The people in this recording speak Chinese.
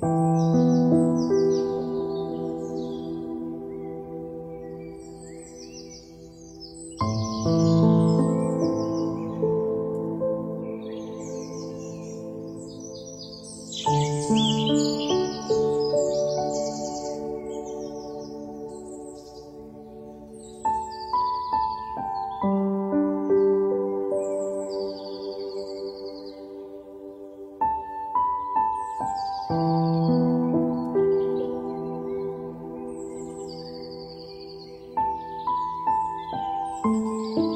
嗯。嗯。